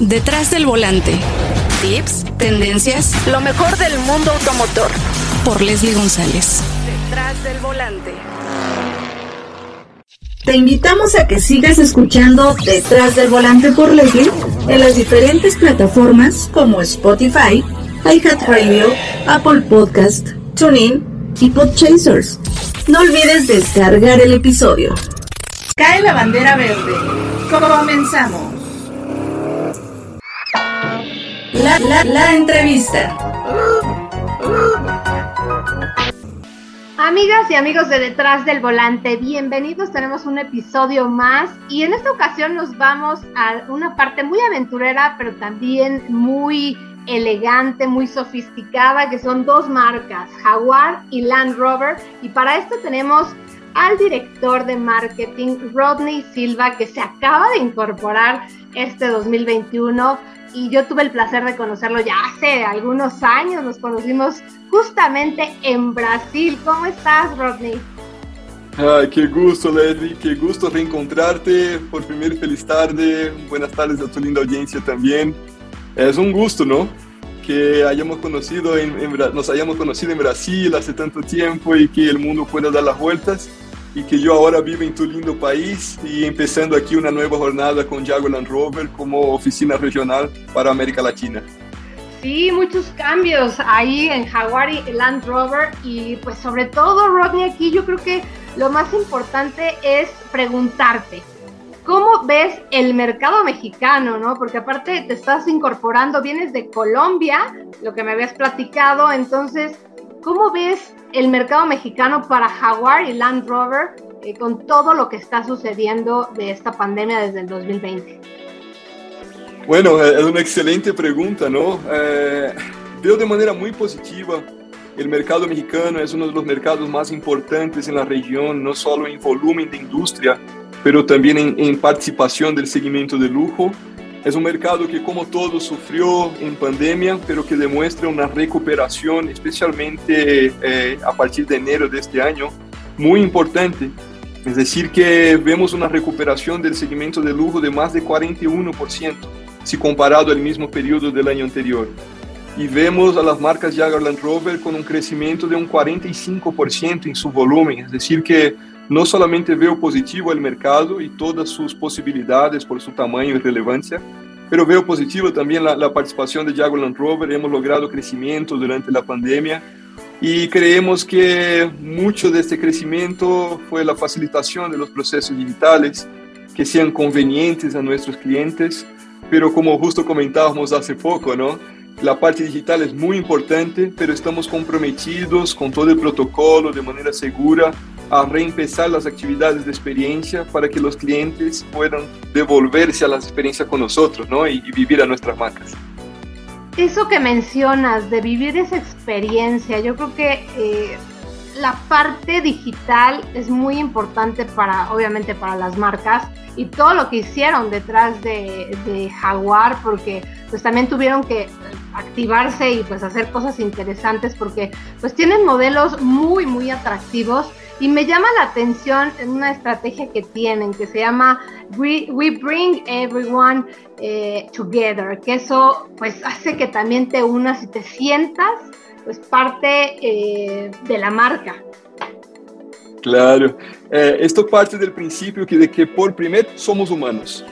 Detrás del volante. Tips, tendencias, lo mejor del mundo automotor. Por Leslie González. Detrás del volante. Te invitamos a que sigas escuchando Detrás del volante por Leslie en las diferentes plataformas como Spotify, iHeartRadio, Apple Podcast, TuneIn y Podchasers. No olvides descargar el episodio. Cae la bandera verde. Comenzamos. La, entrevista. Amigas y amigos de Detrás del Volante, bienvenidos. Tenemos un episodio más y en esta ocasión nos vamos a una parte muy aventurera, pero también muy elegante, muy sofisticada, que son dos marcas, Jaguar y Land Rover. Y para esto tenemos al director de marketing, Rodney Silva, que se acaba de incorporar este 2021 y yo tuve el placer de conocerlo ya hace algunos años, nos conocimos justamente en Brasil. ¿Cómo estás, Rodney? Ay, qué gusto, Leslie, qué gusto reencontrarte. Por primero, feliz tarde. Buenas tardes a tu linda audiencia también. Es un gusto, ¿no? Que hayamos conocido en, nos hayamos conocido en Brasil hace tanto tiempo y que el mundo pueda dar las vueltas y que yo ahora vivo en tu lindo país y empezando aquí una nueva jornada con Jaguar Land Rover como oficina regional para América Latina. Sí, muchos cambios ahí en y Land Rover y pues sobre todo Rodney aquí yo creo que lo más importante es preguntarte, ¿cómo ves el mercado mexicano, no? Porque aparte te estás incorporando, vienes de Colombia, lo que me habías platicado, entonces, ¿cómo ves el mercado mexicano para Jaguar y Land Rover eh, con todo lo que está sucediendo de esta pandemia desde el 2020? Bueno, es una excelente pregunta, ¿no? Eh, veo de manera muy positiva. El mercado mexicano es uno de los mercados más importantes en la región, no solo en volumen de industria, pero también en, en participación del segmento de lujo es un mercado que, como todo, sufrió en pandemia, pero que demuestra una recuperación, especialmente eh, a partir de enero de este año, muy importante. Es decir, que vemos una recuperación del segmento de lujo de más de 41%, si comparado al mismo periodo del año anterior. Y vemos a las marcas Jaguar Land Rover con un crecimiento de un 45% en su volumen, es decir, que no solamente veo positivo el mercado y todas sus posibilidades por su tamaño y relevancia, pero veo positivo también la, participación de Jaguar Land Rover. Hemos logrado crecimiento durante la pandemia y creemos que mucho de este crecimiento fue la facilitación de los procesos digitales que sean convenientes a nuestros clientes, pero como justo comentábamos hace poco, ¿no? La parte digital es muy importante, pero estamos comprometidos con todo el protocolo de manera segura a reempezar las actividades de experiencia para que los clientes puedan devolverse a la experiencia con nosotros ¿no? y, vivir a nuestras marcas. Eso que mencionas de vivir esa experiencia, yo creo que eh, la parte digital es muy importante para, obviamente, para las marcas y todo lo que hicieron detrás de, de, Jaguar, porque pues también tuvieron que activarse y pues hacer cosas interesantes porque pues tienen modelos muy, muy atractivos y me llama la atención en una estrategia que tienen que se llama We, Bring Everyone eh, Together, que eso pues hace que también te unas y te sientas pues parte eh, de la marca. Claro, eh, esto parte del principio que de que por primero somos humanos,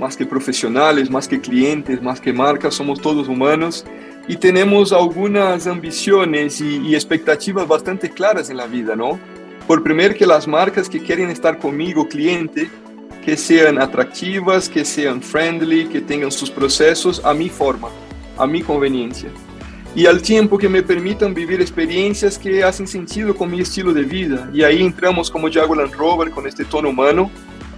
más que profesionales, más que clientes, más que marcas, somos todos humanos y tenemos algunas ambiciones y, y expectativas bastante claras en la vida, ¿no? Por primero que las marcas que quieren estar conmigo, cliente, que sean atractivas, que sean friendly, que tengan sus procesos a mi forma, a mi conveniencia. Y al tiempo que me permitan vivir experiencias que hacen sentido con mi estilo de vida. Y ahí entramos como Jaguar Land Rover con este tono humano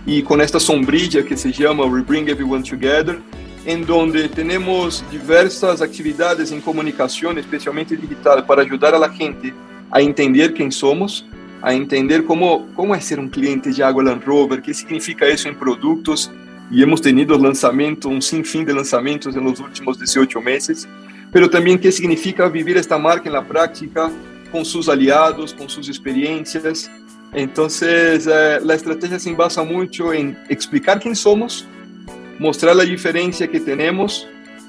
y con esta sombrilla que se llama We Bring Everyone Together, en donde tenemos diversas actividades en comunicación, especialmente digital, para ayudar a la gente a entender quién somos, a entender cómo, cómo es ser un cliente de Jaguar Rover, qué significa eso en productos, y hemos tenido lanzamiento, un sinfín de lanzamientos en los últimos 18 meses, pero también qué significa vivir esta marca en la práctica, con sus aliados, con sus experiencias. Entonces, eh, la estrategia se basa mucho en explicar quién somos, mostrar la diferencia que tenemos,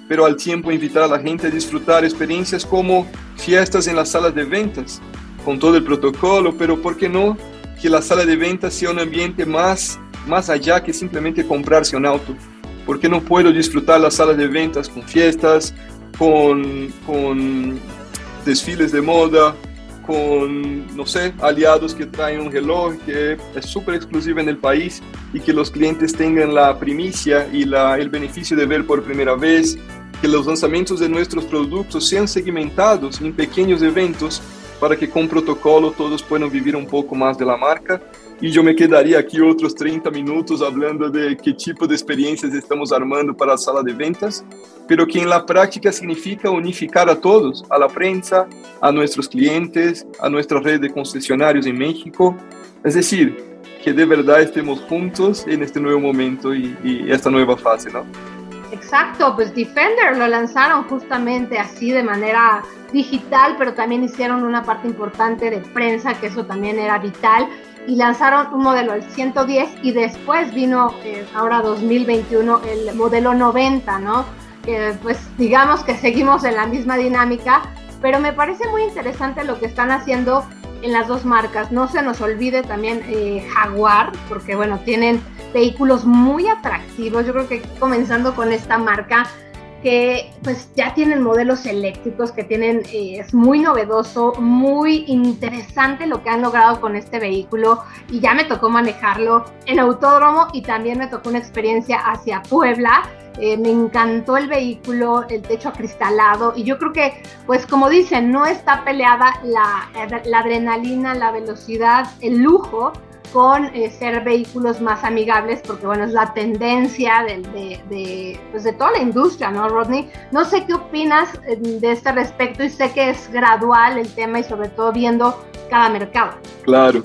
pero al tiempo invitar a la gente a disfrutar experiencias como fiestas en las salas de ventas, con todo el protocolo, pero ¿por qué no que la sala de ventas sea un ambiente más, más allá que simplemente comprarse un auto? ¿Por qué no puedo disfrutar las salas de ventas con fiestas, con, con desfiles de moda, con, no sé, aliados que traen un reloj que es súper exclusivo en el país y que los clientes tengan la primicia y la, el beneficio de ver por primera vez, que los lanzamientos de nuestros productos sean segmentados en pequeños eventos para que con protocolo todos puedan vivir un poco más de la marca. Y yo me quedaría aquí otros 30 minutos hablando de qué tipo de experiencias estamos armando para la sala de ventas, pero que en la práctica significa unificar a todos, a la prensa, a nuestros clientes, a nuestra red de concesionarios en México. Es decir, que de verdad estemos juntos en este nuevo momento y esta nueva fase, ¿no? Exacto, pues Defender lo lanzaron justamente así de manera digital, pero también hicieron una parte importante de prensa, que eso también era vital, y lanzaron un modelo, el 110, y después vino eh, ahora 2021 el modelo 90, ¿no? Pues digamos que seguimos en la misma dinámica, pero me parece muy interesante lo que están haciendo en las dos marcas. No se nos olvide también eh, Jaguar, porque bueno, tienen vehículos muy atractivos. Yo creo que comenzando con esta marca, que pues ya tienen modelos eléctricos que tienen, eh, es muy novedoso, muy interesante lo que han logrado con este vehículo y ya me tocó manejarlo en autódromo y también me tocó una experiencia hacia Puebla. Eh, me encantó el vehículo, el techo acristalado y yo creo que, pues como dicen, no está peleada la, la adrenalina, la velocidad, el lujo con eh, ser vehículos más amigables, porque bueno, es la tendencia de, de, pues de toda la industria, ¿no, Rodney? No sé qué opinas eh, de este respecto y sé que es gradual el tema y sobre todo viendo cada mercado. Claro,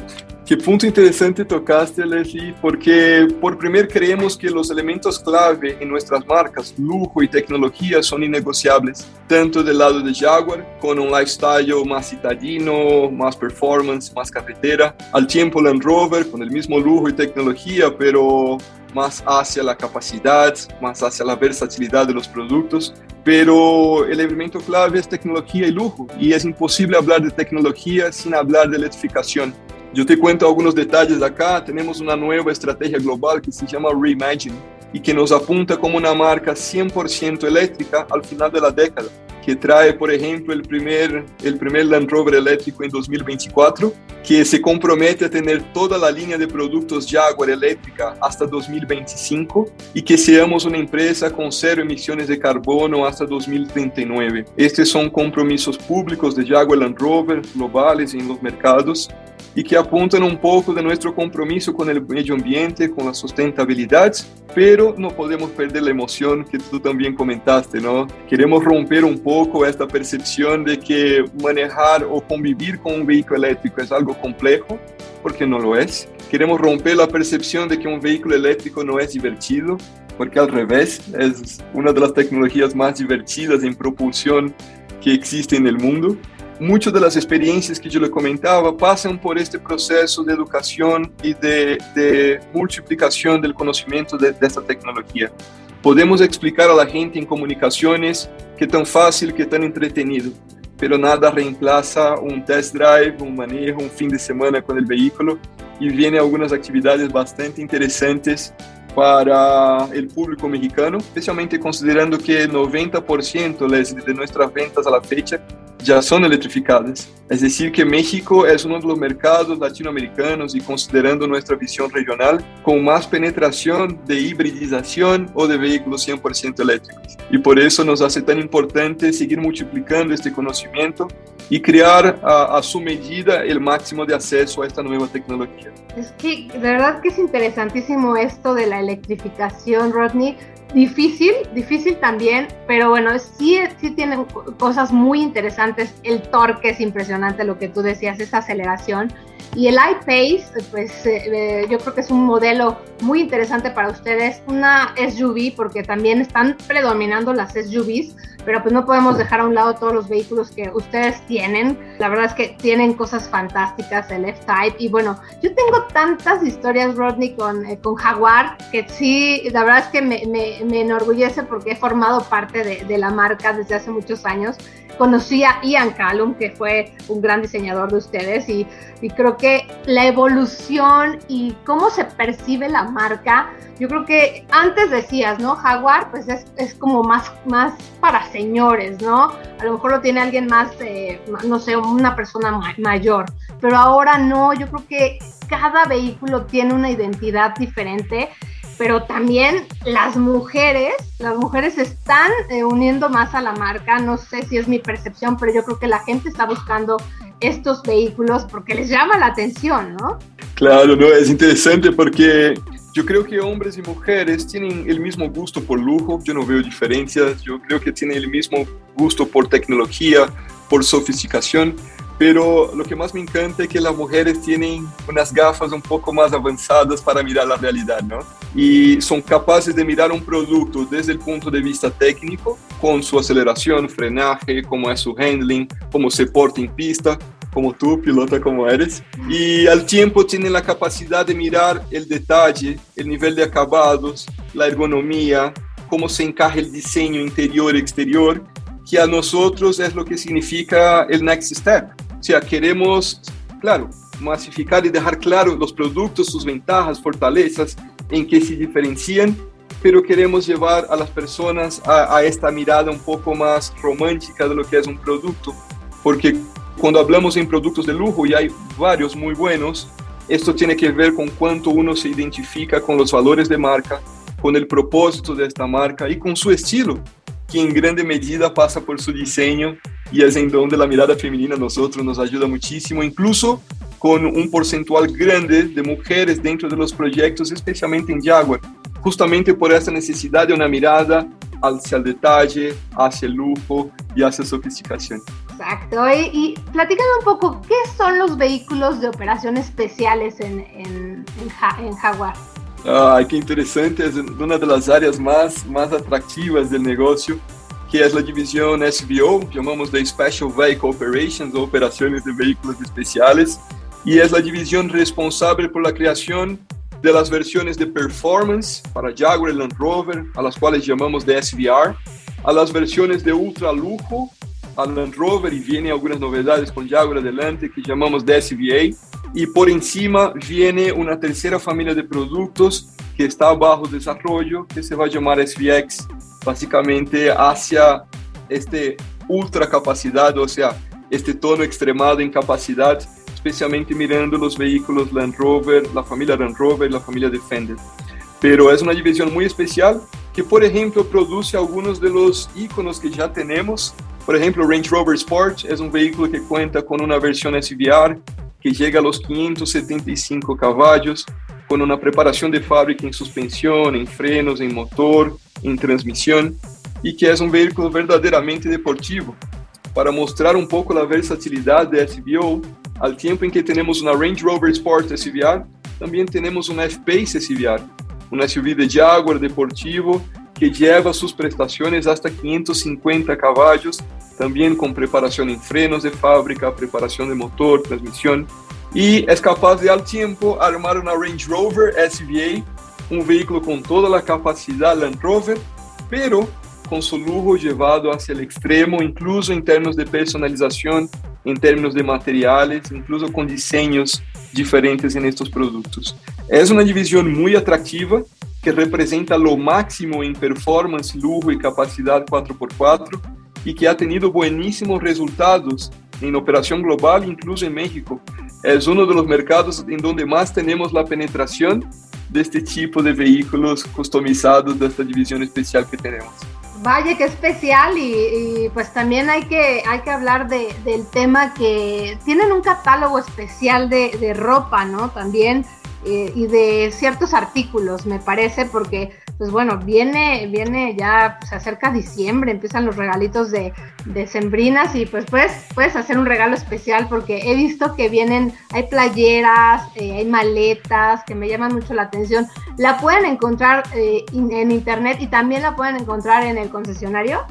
Qué punto interesante tocaste, Leslie, porque por primer creemos que los elementos clave en nuestras marcas, lujo y tecnología, son innegociables, tanto del lado de Jaguar, con un lifestyle más citadino, más performance, más carretera, al tiempo Land Rover, con el mismo lujo y tecnología, pero más hacia la capacidad, más hacia la versatilidad de los productos, pero el elemento clave es tecnología y lujo, y es imposible hablar de tecnología sin hablar de electrificación. Yo te cuento algunos detalles acá. Tenemos una nueva estrategia global que se llama Reimagine y que nos apunta como una marca 100% eléctrica al final de la década, que trae, por ejemplo, el primer, el primer Land Rover eléctrico en 2024, que se compromete a tener toda la línea de productos Jaguar eléctrica hasta 2025 y que seamos una empresa con cero emisiones de carbono hasta 2039. Estos son compromisos públicos de Jaguar Land Rover globales en los mercados y que apuntan un poco de nuestro compromiso con el medio ambiente, con la sustentabilidad, pero no podemos perder la emoción que tú también comentaste, ¿no? Queremos romper un poco esta percepción de que manejar o convivir con un vehículo eléctrico es algo complejo, porque no lo es. Queremos romper la percepción de que un vehículo eléctrico no es divertido, porque al revés, es una de las tecnologías más divertidas en propulsión que existe en el mundo muchas de las experiencias que yo le comentaba pasan por este proceso de educación y de, multiplicación del conocimiento de, de, esta tecnología. Podemos explicar a la gente en comunicaciones que tan fácil, que tan entretenido, pero nada reemplaza un test drive, un manejo, un fin de semana con el vehículo y vienen algunas actividades bastante interesantes para el público mexicano, especialmente considerando que 90% de nuestras ventas a la fecha ya son electrificadas. Es decir, que México es uno de los mercados latinoamericanos y considerando nuestra visión regional, con más penetración de hibridización o de vehículos 100% eléctricos. Y por eso nos hace tan importante seguir multiplicando este conocimiento y crear a, a su medida el máximo de acceso a esta nueva tecnología. Es que de verdad que es interesantísimo esto de la electrificación, Rodney difícil, difícil también, pero bueno, sí, sí tienen cosas muy interesantes. El torque es impresionante, lo que tú decías, esa aceleración. Y el iPace, pues eh, eh, yo creo que es un modelo muy interesante para ustedes, una SUV, porque también están predominando las SUVs, pero pues no podemos dejar a un lado todos los vehículos que ustedes tienen. La verdad es que tienen cosas fantásticas, el F-Type. Y bueno, yo tengo tantas historias, Rodney, con, eh, con Jaguar, que sí, la verdad es que me, me, me enorgullece porque he formado parte de, de, la marca desde hace muchos años. Conocí a Ian Callum, que fue un gran diseñador de ustedes, y, y creo que la evolución y cómo se percibe la marca yo creo que antes decías, ¿no? Jaguar, pues es, es, como más, más para señores, ¿no? A lo mejor lo tiene alguien más, eh, no sé, una persona mayor, pero ahora no, yo creo que cada vehículo tiene una identidad diferente, pero también las mujeres, las mujeres están eh, uniendo más a la marca, no sé si es mi percepción, pero yo creo que la gente está buscando estos vehículos porque les llama la atención, ¿no? Claro, no, es interesante porque yo creo que hombres y mujeres tienen el mismo gusto por lujo, yo no veo diferencias, yo creo que tienen el mismo gusto por tecnología, por sofisticación, pero lo que más me encanta es que las mujeres tienen unas gafas un poco más avanzadas para mirar la realidad, ¿no? Y son capaces de mirar un producto desde el punto de vista técnico, con su aceleración, frenaje, cómo es su handling, cómo se porta en pista, como tú, pilota como eres, y al tiempo tienen la capacidad de mirar el detalle, el nivel de acabados, la ergonomía, cómo se encaja el diseño interior y exterior, que a nosotros es lo que significa el next step. Sea, queremos, claro, masificar y dejar claro los productos, sus ventajas, fortalezas, en que se diferencian, pero queremos llevar a las personas a, a esta mirada un poco más romántica de lo que es un producto, porque cuando hablamos en productos de lujo, y hay varios muy buenos, esto tiene que ver con cuánto uno se identifica con los valores de marca, con el propósito de esta marca y con su estilo, que en grande medida pasa por su diseño y es en donde la mirada femenina a nosotros nos ayuda muchísimo, incluso con un porcentual grande de mujeres dentro de los proyectos, especialmente en Jaguar, justamente por esta necesidad de una mirada hacia el detalle, hacia el lujo y hacia sofisticación. Exacto. Y, platícame un poco, ¿qué son los vehículos de operación especiales en, en, en, ja, en Jaguar? Ay, qué interesante, es una de las áreas más, más atractivas del negocio, que es la división SVO, llamamos de Special Vehicle Operations, o operaciones de vehículos especiales, y es la división responsable por la creación de las de performance para Jaguar y Land Rover, a las cuales llamamos de SVR, a las versiones de ultra lujo a Land Rover y vienen algunas novedades con Jaguar adelante que llamamos de SVA. Y por encima viene una tercera familia de productos que está bajo desarrollo, que se va a llamar SVX, básicamente hacia este ultra capacidad, o sea, este tono extremado en capacidad, especialmente mirando los vehículos Land Rover, la familia Land Rover, la familia Defender. Pero es una división muy especial que, por ejemplo, produce algunos de los iconos que ya tenemos por ejemplo, Range Rover Sport es un vehículo que cuenta con una versión SVR que llega a los 575 caballos, con una preparación de fábrica en suspensión, en frenos, en motor, en transmisión, y que es un vehículo verdaderamente deportivo. Para mostrar un poco la versatilidad de SVO, al tiempo en que tenemos una Range Rover Sport SVR, también tenemos una F-Pace SVR, un SUV de Jaguar deportivo que lleva sus prestaciones hasta 550 caballos, también con preparación en frenos de fábrica, preparación de motor, transmisión, y es capaz de al tiempo armar una Range Rover SVA, un vehículo con toda la capacidad Land Rover, pero con su lujo llevado hacia el extremo, incluso en términos de personalización, en términos de materiales, incluso con diseños diferentes en estos productos. Es una división muy atractiva que representa lo máximo en performance, lujo y capacidad 4x4 y que ha tenido buenísimos resultados en operación global, incluso en México. Es uno de los mercados en donde más tenemos la penetración de este tipo de vehículos customizados de esta división especial que tenemos. Vaya, qué especial y, y, pues también hay que, hay que hablar de, del tema que tienen un catálogo especial de, de ropa, ¿no? También eh, y de ciertos artículos, me parece, porque pues bueno, viene, viene ya, se acerca diciembre, empiezan los regalitos de, de sembrinas y pues puedes, puedes hacer un regalo especial porque he visto que vienen, hay playeras, eh, hay maletas que me llaman mucho la atención. La pueden encontrar eh, en internet y también la pueden encontrar en el concesionario.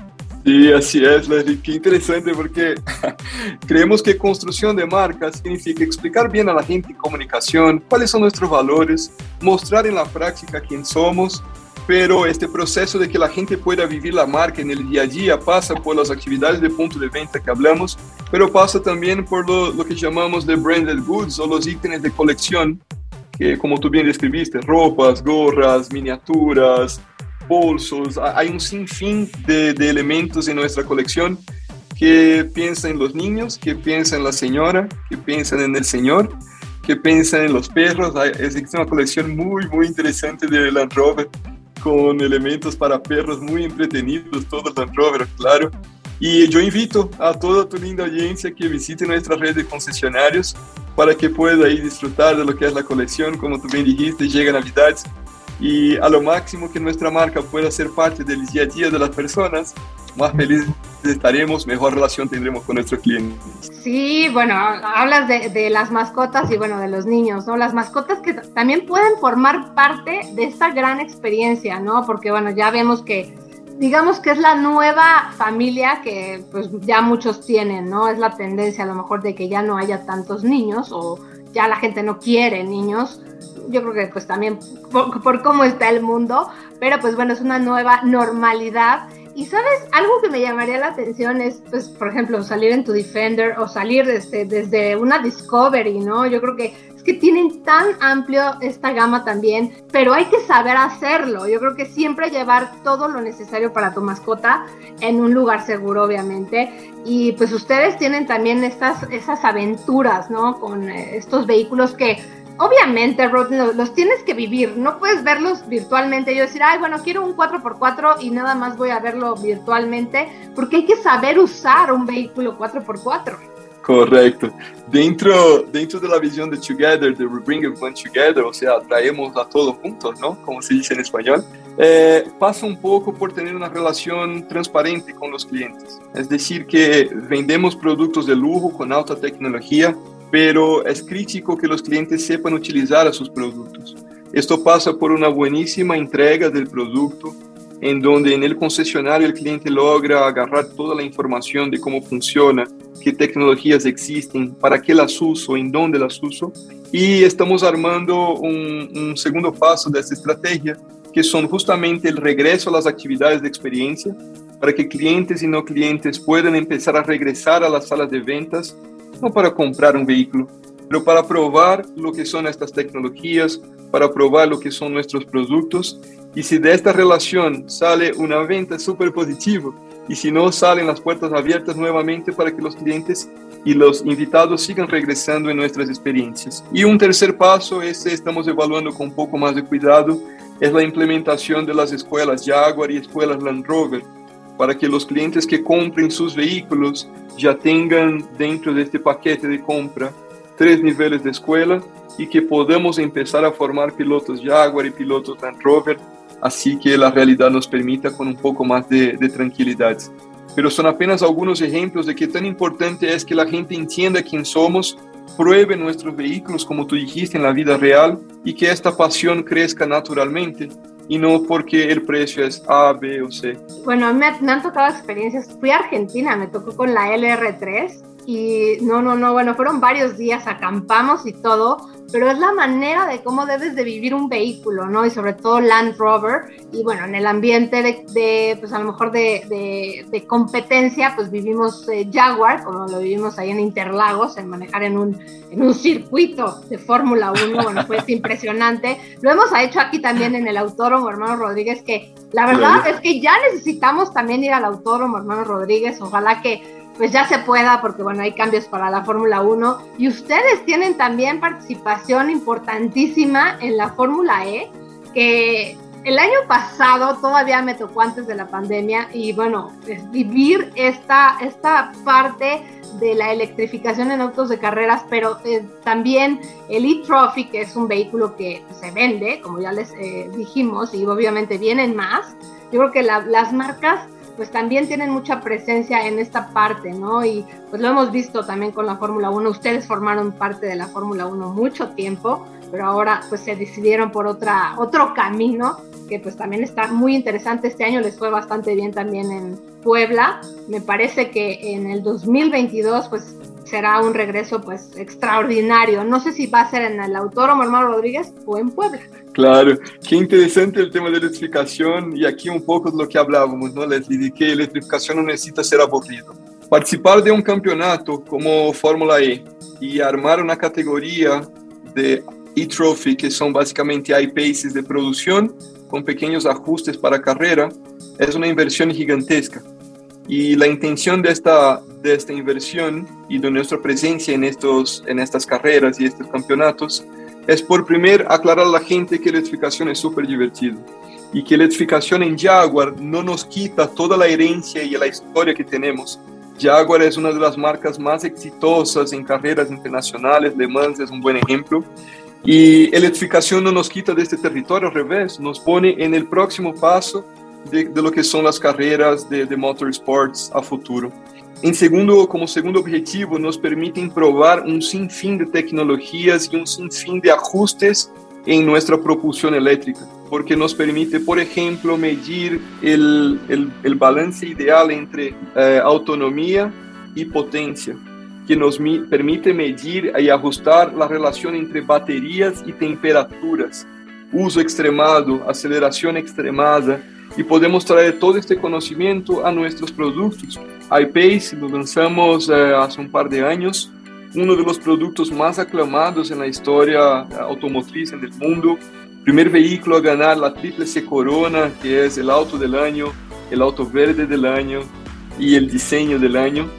Sí, así es, Leslie. Qué interesante porque creemos que construcción de marcas significa explicar bien a la gente en comunicación cuáles son nuestros valores, mostrar en la práctica quién somos, pero este proceso de que la gente pueda vivir la marca en el día a día pasa por las actividades de punto de venta que hablamos, pero pasa también por lo, lo que llamamos de branded goods o los ítems de colección, que como tú bien describiste, ropas, gorras, miniaturas, bolsos, hay un sinfín de, de elementos en nuestra colección que piensan en los niños, que piensan en la señora, que piensan en el señor, que piensan en los perros. Existe una colección muy, muy interesante de Land Rover con elementos para perros muy entretenidos, todo Land Rover, claro. Y yo invito a toda tu linda audiencia que visite nuestra red de concesionarios para que pueda ahí disfrutar de lo que es la colección, como tú bien dijiste, llega Navidades y a lo máximo que nuestra marca pueda ser parte del día a día de las personas, más felices estaremos, mejor relación tendremos con nuestros clientes. Sí, bueno, hablas de, de, las mascotas y bueno, de los niños, ¿no? Las mascotas que también pueden formar parte de esta gran experiencia, ¿no? Porque bueno, ya vemos que digamos que es la nueva familia que pues ya muchos tienen, ¿no? Es la tendencia a lo mejor de que ya no haya tantos niños o ya la gente no quiere niños yo creo que pues también por, cómo está el mundo, pero pues bueno, es una nueva normalidad. Y sabes, algo que me llamaría la atención es, pues, por ejemplo, salir en tu Defender o salir desde, desde una Discovery, ¿no? Yo creo que es que tienen tan amplio esta gama también, pero hay que saber hacerlo. Yo creo que siempre llevar todo lo necesario para tu mascota en un lugar seguro, obviamente. Y pues ustedes tienen también estas, esas aventuras, ¿no? Con eh, estos vehículos que obviamente, Rod, los tienes que vivir. No puedes verlos virtualmente. Yo decir, ay, bueno, quiero un 4x4 y nada más voy a verlo virtualmente, porque hay que saber usar un vehículo 4x4. Correcto. Dentro, dentro de la visión de Together, de We Bring Everyone Together, o sea, traemos a todos juntos, ¿no? Como se dice en español, eh, pasa un poco por tener una relación transparente con los clientes. Es decir, que vendemos productos de lujo con alta tecnología, pero es crítico que los clientes sepan utilizar a sus productos. Esto pasa por una buenísima entrega del producto, en donde en el concesionario el cliente logra agarrar toda la información de cómo funciona, qué tecnologías existen, para qué las uso, en dónde las uso. Y estamos armando un, un segundo paso de esta estrategia, que son justamente el regreso a las actividades de experiencia, para que clientes y no clientes puedan empezar a regresar a las salas de ventas no para comprar un vehículo, pero para probar lo que son estas tecnologías, para probar lo que son nuestros productos. Y si de esta relación sale una venta súper positiva, y si no, salen las puertas abiertas nuevamente para que los clientes y los invitados sigan regresando en nuestras experiencias. Y un tercer paso, este estamos evaluando con un poco más de cuidado, es la implementación de las escuelas Jaguar y escuelas Land Rover, para que los clientes que compren sus vehículos ya tengan dentro de este paquete de compra tres niveles de escuela y que podamos empezar a formar pilotos Jaguar y pilotos Land Rover, así que la realidad nos permita con un poco más de, de tranquilidad. Pero son apenas algunos ejemplos de qué tan importante es que la gente entienda quién somos, pruebe nuestros vehículos como tú dijiste en la vida real y que esta pasión crezca naturalmente y no porque el precio es A, B o C. Bueno, me, me han tocado experiencias. Fui a Argentina, me tocó con la LR3 y no, no, no, bueno, fueron varios días, acampamos y todo, pero es la manera de cómo debes de vivir un vehículo, ¿no? Y sobre todo Land Rover, y bueno, en el ambiente de, pues a lo mejor de, de, competencia, pues vivimos eh, Jaguar, como lo vivimos ahí en Interlagos, en manejar en un, en un circuito de Fórmula 1, bueno, fue impresionante. Lo hemos hecho aquí también en el Autódromo Hermano Rodríguez, que la verdad es que ya necesitamos también ir al Autódromo Hermano Rodríguez, ojalá que pues ya se pueda, porque bueno, hay cambios para la Fórmula 1. Y ustedes tienen también participación importantísima en la Fórmula E, que el año pasado todavía me tocó antes de la pandemia y bueno, vivir esta, esta parte de la electrificación en autos de carreras, pero eh, también el e-Trophy, que es un vehículo que se vende, como ya les eh, dijimos, y obviamente vienen más. Yo creo que las marcas pues también tienen mucha presencia en esta parte, ¿no? Y pues lo hemos visto también con la Fórmula 1. Ustedes formaron parte de la Fórmula 1 mucho tiempo, pero ahora pues se decidieron por otra, otro camino que pues también está muy interesante. Este año les fue bastante bien también en Puebla. Me parece que en el 2022 pues será un regreso pues extraordinario. No sé si va a ser en el Autódromo Hermano Rodríguez o en Puebla. Claro, qué interesante el tema de electrificación y aquí un poco de lo que hablábamos, ¿no, Leslie? De que electrificación no necesita ser aburrido. Participar de un campeonato como Fórmula E y armar una categoría de e-trophy, que son básicamente iPaces de producción, con pequeños ajustes para carrera, es una inversión gigantesca. Y la intención de esta, de esta inversión y de nuestra presencia en, estos, en estas carreras y estos campeonatos es por primero aclarar a la gente que electrificación es súper divertido y que electrificación en Jaguar no nos quita toda la herencia y la historia que tenemos. Jaguar es una de las marcas más exitosas en carreras internacionales, Le Mans es un buen ejemplo, y electrificación no nos quita de este territorio, al revés, nos pone en el próximo paso de, de lo que son las carreras de, de motorsports a futuro. En segundo, como segundo objetivo, nos permiten probar un sinfín de tecnologías y un sinfín de ajustes en nuestra propulsión eléctrica, porque nos permite, por ejemplo, medir el balance ideal entre eh, y potencia que nos permite medir y ajustar la relación entre baterías y temperaturas, uso extremado, aceleración extremada, y podemos traer todo este conocimiento a nuestros productos. iPace lo lanzamos eh, hace un par de años, uno de los productos más aclamados en la historia automotriz en el mundo, primer vehículo a ganar la Tríplice Corona, que es el auto del año, el auto verde del año y el diseño del año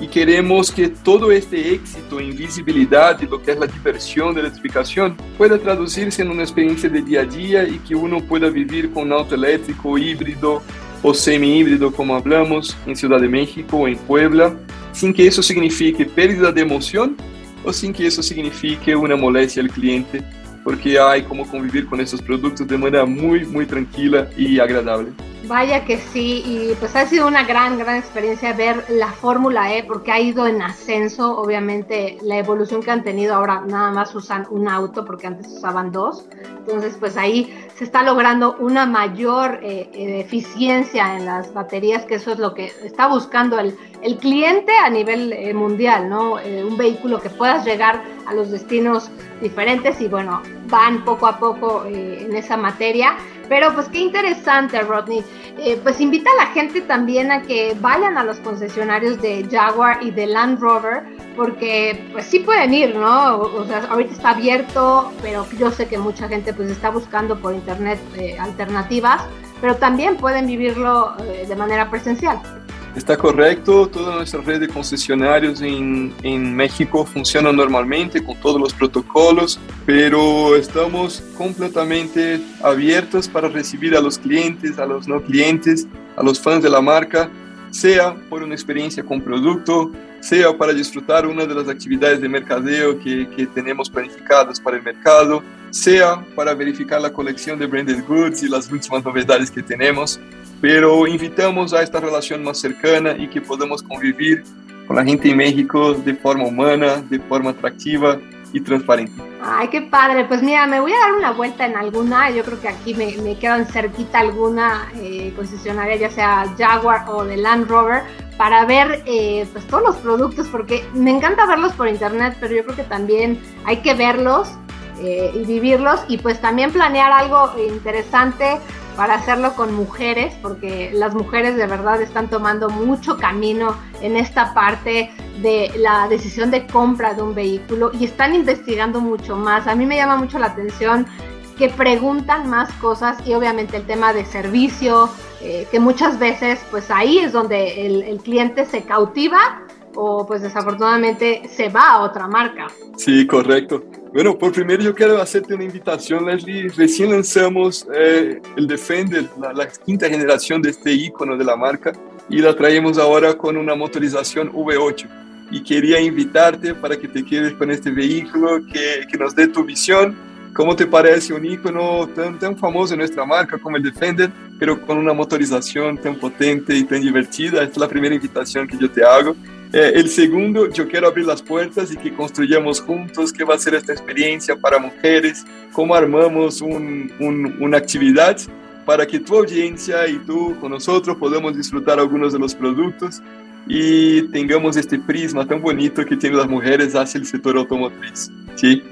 y queremos que todo este éxito en visibilidad y lo que es la diversión de electrificación pueda traducirse en una experiencia de día a día y que uno pueda vivir con un auto eléctrico, híbrido o semi-híbrido, como hablamos, en Ciudad de México o en Puebla, sin que eso signifique pérdida de emoción o sin que eso signifique una molestia al cliente, porque hay como convivir con estos productos de manera muy, muy tranquila y agradable. Vaya que sí, y pues ha sido una gran, gran experiencia ver la Fórmula E porque ha ido en ascenso, obviamente la evolución que han tenido ahora nada más usan un auto porque antes usaban dos, entonces pues ahí se está logrando una mayor eh, eh, eficiencia en las baterías, que eso es lo que está buscando el, el cliente a nivel eh, mundial, ¿no? un vehículo que puedas llegar a los destinos diferentes y bueno, van poco a poco en esa materia. Pero pues qué interesante, Rodney. Eh, pues invita a la gente también a que vayan a los concesionarios de Jaguar y de Land Rover, porque pues sí pueden ir, ¿no? O, sea, ahorita está abierto, pero yo sé que mucha gente pues está buscando por internet eh, alternativas, pero también pueden vivirlo eh, de manera presencial. Está correcto, toda nuestra red de concesionarios en, en, México funciona normalmente con todos los protocolos, pero estamos completamente abiertos para recibir a los clientes, a los no clientes, a los fans de la marca, sea por una experiencia con producto, sea para disfrutar una de las actividades de mercadeo que, que tenemos planificadas para el mercado, sea para verificar la colección de branded goods y las últimas novedades que tenemos pero invitamos a esta relación más cercana y que podamos convivir con la gente en México de forma humana, de forma atractiva y transparente. Ay, qué padre. Pues mira, me voy a dar una vuelta en alguna. Yo creo que aquí me, me quedan cerquita alguna eh, concesionaria, ya sea Jaguar o de Land Rover, para ver eh, pues todos los productos, porque me encanta verlos por internet, pero yo creo que también hay que verlos eh, y vivirlos y pues también planear algo interesante para hacerlo con mujeres, porque las mujeres de verdad están tomando mucho camino en esta parte de la decisión de compra de un vehículo y están investigando mucho más. A mí me llama mucho la atención que preguntan más cosas y obviamente el tema de servicio, eh, que muchas veces pues ahí es donde el, el cliente se cautiva o pues desafortunadamente se va a otra marca. Sí, correcto. Bueno, por primero yo quiero hacerte una invitación, Leslie. Recién lanzamos eh, Defender, la, quinta generación de este icono de la marca, y la traemos ahora con una motorización V8. Y quería invitarte para que te quedes con este vehículo, que, que nos dé tu visión. ¿Cómo te parece un icono tan, tan famoso en nuestra marca como el Defender, pero con una motorización tan potente y tan divertida? Esta es la primera invitación que yo te hago. Eh, el segundo, yo quiero abrir las puertas y que construyamos juntos qué va a ser esta experiencia para mujeres, cómo armamos un, un, una actividad para que tu audiencia y tú con nosotros podamos disfrutar algunos de los productos y tengamos este prisma tan bonito que tienen las mujeres hacia el sector automotriz. ¿sí?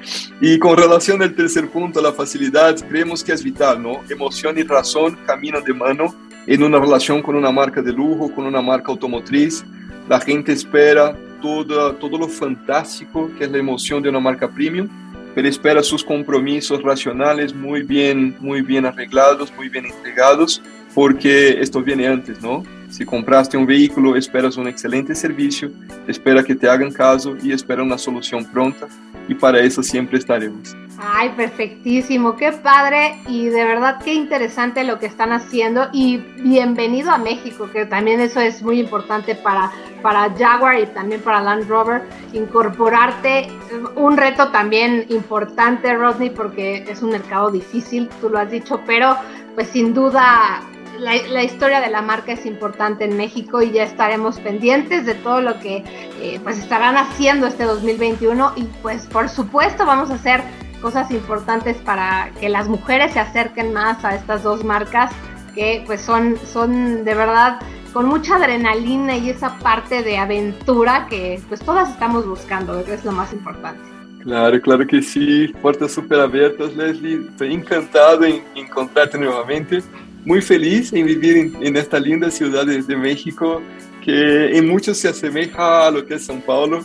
Y con relación al tercer punto, la facilidad, creemos que es vital, ¿no? Emoción y razón caminan de mano en una relación con una marca de lujo, con una marca automotriz la gente espera todo, todo lo fantástico que es la emoción de una marca premium, pero espera sus compromisos racionales muy bien, muy bien arreglados, muy bien entregados, porque esto viene antes, ¿no? Si compraste un vehículo, esperas un excelente servicio, espera que te hagan caso y espera una solución pronta y para eso siempre estaremos. Ay, perfectísimo, qué padre y de verdad qué interesante lo que están haciendo y bienvenido a México, que también eso es muy importante para, para Jaguar y también para Land Rover, incorporarte, un reto también importante, Rodney, porque es un mercado difícil, tú lo has dicho, pero pues sin duda la, historia de la marca es importante en México y ya estaremos pendientes de todo lo que eh, pues estarán haciendo este 2021 y pues por supuesto vamos a hacer cosas importantes para que las mujeres se acerquen más a estas dos marcas que pues son, son de verdad con mucha adrenalina y esa parte de aventura que pues todas estamos buscando, que es lo más importante. Claro, claro que sí, puertas súper abiertas, Leslie. Estoy encantado en encontrarte nuevamente muy feliz en vivir en, esta linda ciudad de, México que en mucho se asemeja a lo que es São Paulo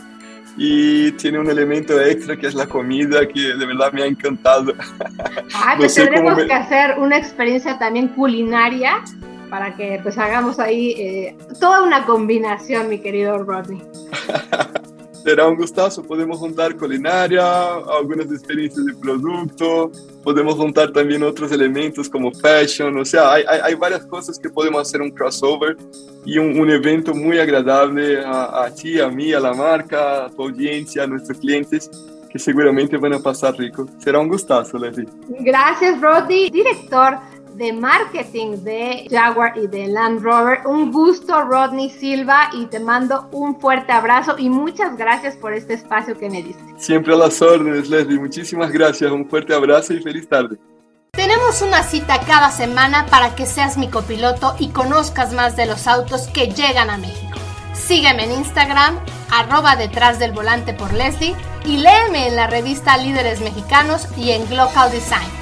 y tiene un elemento extra que es la comida que de verdad me ha encantado. Ah, pues tendremos que hacer una experiencia también culinaria para que pues hagamos ahí eh, toda una combinación, mi querido Rodney. será un gustazo. Podemos juntar culinaria, algunas experiencias de producto, podemos juntar también otros elementos como fashion, o sea, hay, hay, hay varias cosas que podemos hacer un crossover y un, un evento muy agradable a, a, ti, a mí, a la marca, a tu audiencia, a nuestros clientes que seguramente van a pasar rico. Será un gustazo, Leslie. Gracias, Roddy. Director de marketing de Jaguar y de Land Rover. Un gusto, Rodney Silva, y te mando un fuerte abrazo y muchas gracias por este espacio que me diste. Siempre a las órdenes, Leslie. Muchísimas gracias. Un fuerte abrazo y feliz tarde. Tenemos una cita cada semana para que seas mi copiloto y conozcas más de los autos que llegan a México. Sígueme en Instagram, arroba detrás del volante por Leslie, y léeme en la revista Líderes Mexicanos y en Global Design.